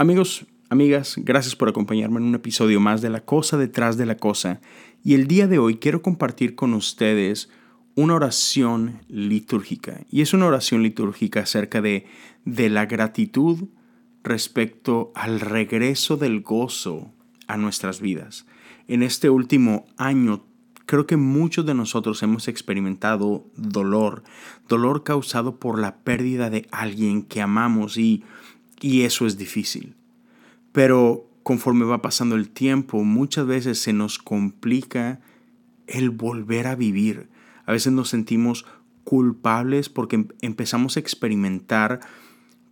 Amigos, amigas, gracias por acompañarme en un episodio más de La Cosa detrás de la Cosa. Y el día de hoy quiero compartir con ustedes una oración litúrgica. Y es una oración litúrgica acerca de, de la gratitud respecto al regreso del gozo a nuestras vidas. En este último año creo que muchos de nosotros hemos experimentado dolor, dolor causado por la pérdida de alguien que amamos y y eso es difícil. Pero conforme va pasando el tiempo, muchas veces se nos complica el volver a vivir. A veces nos sentimos culpables porque em-, empezamos a experimentar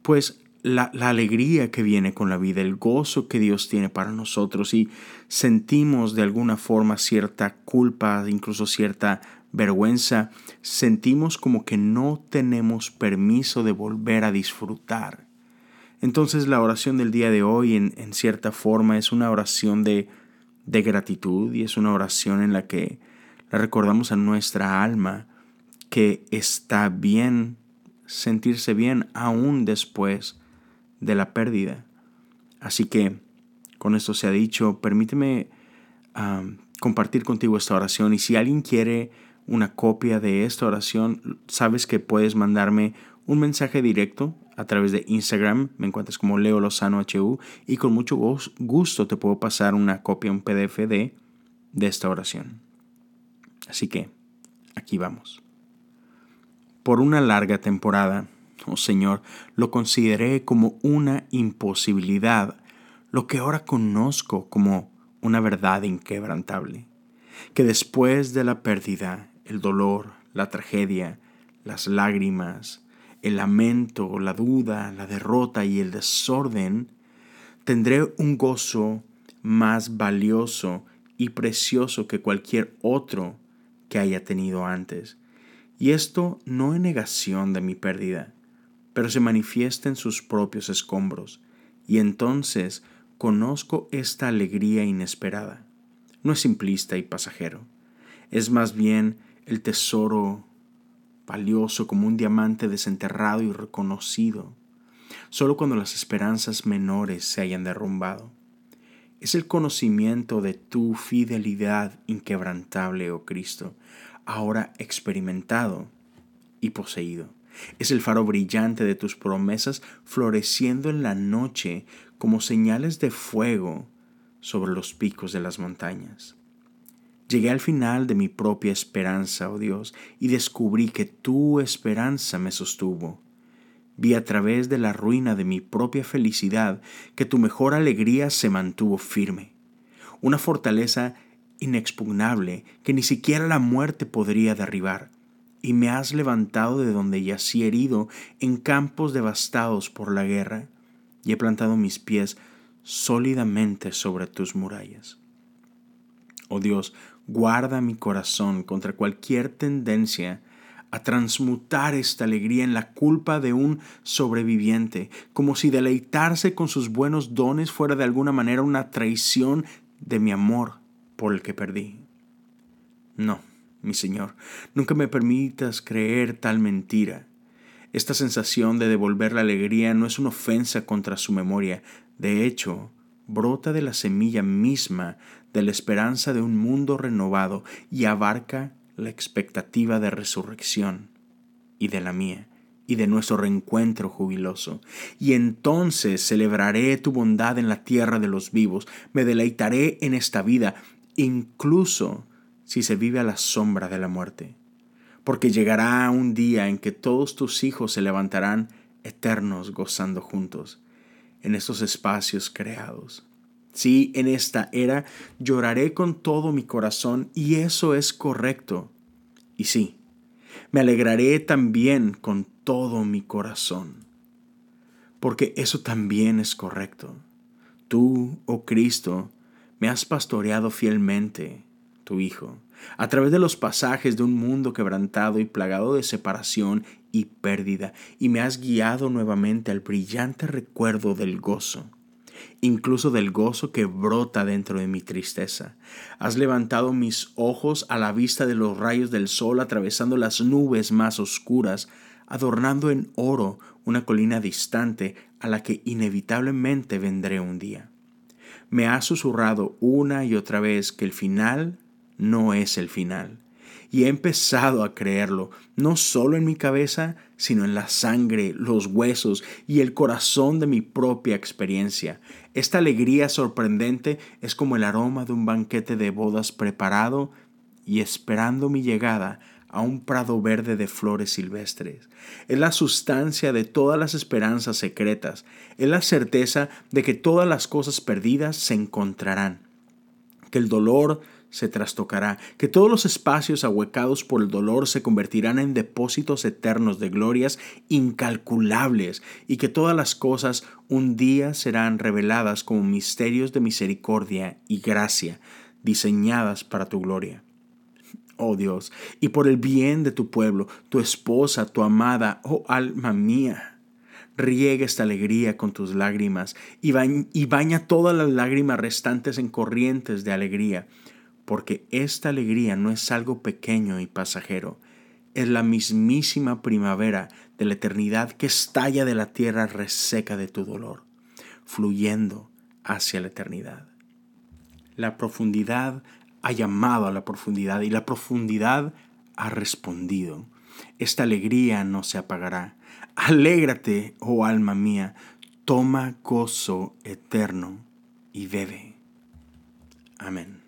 pues la, la, alegría que viene con la vida, el gozo que Dios tiene para nosotros y sentimos de alguna forma cierta culpa, incluso cierta vergüenza, sentimos como que no tenemos permiso de volver a disfrutar. Entonces la oración del día de hoy en, cierta forma es una oración de, de gratitud y es una oración en la que le recordamos a nuestra alma que está bien sentirse bien aún después de la pérdida. Así que con esto se ha dicho, permíteme compartir contigo esta oración y si alguien quiere una copia de esta oración, sabes que puedes mandarme un mensaje directo a través de Instagram. Me encuentras como Leo Lozano HU y con mucho gusto te puedo pasar una copia, un PDF de, de esta oración. Así que, aquí vamos. Por una larga temporada, oh Señor, lo consideré como una imposibilidad, lo que ahora conozco como una verdad inquebrantable, que después de la pérdida, el dolor, la tragedia, las lágrimas, el lamento, la duda, la derrota y el desorden, tendré un gozo más valioso y precioso que cualquier otro que haya tenido antes. Y esto no en negación de mi pérdida, pero se manifiesta en sus propios escombros, y entonces conozco esta alegría inesperada. No es simplista y pasajero, es más bien el tesoro valioso como un diamante desenterrado y reconocido, solo cuando las esperanzas menores se hayan derrumbado. Es el conocimiento de tu fidelidad inquebrantable, oh Cristo, ahora experimentado y poseído. Es el faro brillante de tus promesas floreciendo en la noche como señales de fuego sobre los picos de las montañas. Llegué al final de mi propia esperanza, oh Dios, y descubrí que tu esperanza me sostuvo. Vi a través de la ruina de mi propia felicidad que tu mejor alegría se mantuvo firme. Una fortaleza inexpugnable que ni siquiera la muerte podría derribar. Y me has levantado de donde yací herido en campos devastados por la guerra, y he plantado mis pies sólidamente sobre tus murallas. Oh Dios, Guarda mi corazón contra cualquier tendencia a transmutar esta alegría en la culpa de un sobreviviente, como si deleitarse con sus buenos dones fuera de alguna manera una traición de mi amor por el que perdí. No, mi Señor, nunca me permitas creer tal mentira. Esta sensación de devolver la alegría no es una ofensa contra su memoria, de hecho, brota de la semilla misma de la esperanza de un mundo renovado y abarca la expectativa de resurrección y de la mía y de nuestro reencuentro jubiloso. Y entonces celebraré tu bondad en la tierra de los vivos, me deleitaré en esta vida, incluso si se vive a la sombra de la muerte. Porque llegará un día en que todos tus hijos se levantarán eternos gozando juntos en estos espacios creados. Sí, en esta era lloraré con todo mi corazón y eso es correcto. Y sí, me alegraré también con todo mi corazón, porque eso también es correcto. Tú, oh Cristo, me has pastoreado fielmente, tu Hijo, a través de los pasajes de un mundo quebrantado y plagado de separación y pérdida, y me has guiado nuevamente al brillante recuerdo del gozo, incluso del gozo que brota dentro de mi tristeza. Has levantado mis ojos a la vista de los rayos del sol atravesando las nubes más oscuras, adornando en oro una colina distante, a la que inevitablemente vendré un día. Me ha susurrado una y otra vez que el final no es el final. Y he empezado a creerlo, no solo en mi cabeza, sino en la sangre, los huesos y el corazón de mi propia experiencia. Esta alegría sorprendente es como el aroma de un banquete de bodas preparado y esperando mi llegada a un prado verde de flores silvestres. Es la sustancia de todas las esperanzas secretas. Es la certeza de que todas las cosas perdidas se encontrarán. Que el dolor se trastocará, que todos los espacios ahuecados por el dolor se convertirán en depósitos eternos de glorias incalculables y que todas las cosas un día serán reveladas como misterios de misericordia y gracia, diseñadas para tu gloria oh Dios, y por el bien de tu pueblo, tu esposa, tu amada, oh alma mía. Riega esta alegría con tus lágrimas y, baña todas las lágrimas restantes en corrientes de alegría, porque esta alegría no es algo pequeño y pasajero, es la mismísima primavera de la eternidad que estalla de la tierra reseca de tu dolor, fluyendo hacia la eternidad. La profundidad ha llamado a la profundidad y la profundidad ha respondido. Esta alegría no se apagará. Alégrate, oh alma mía, toma gozo eterno y bebe. Amén.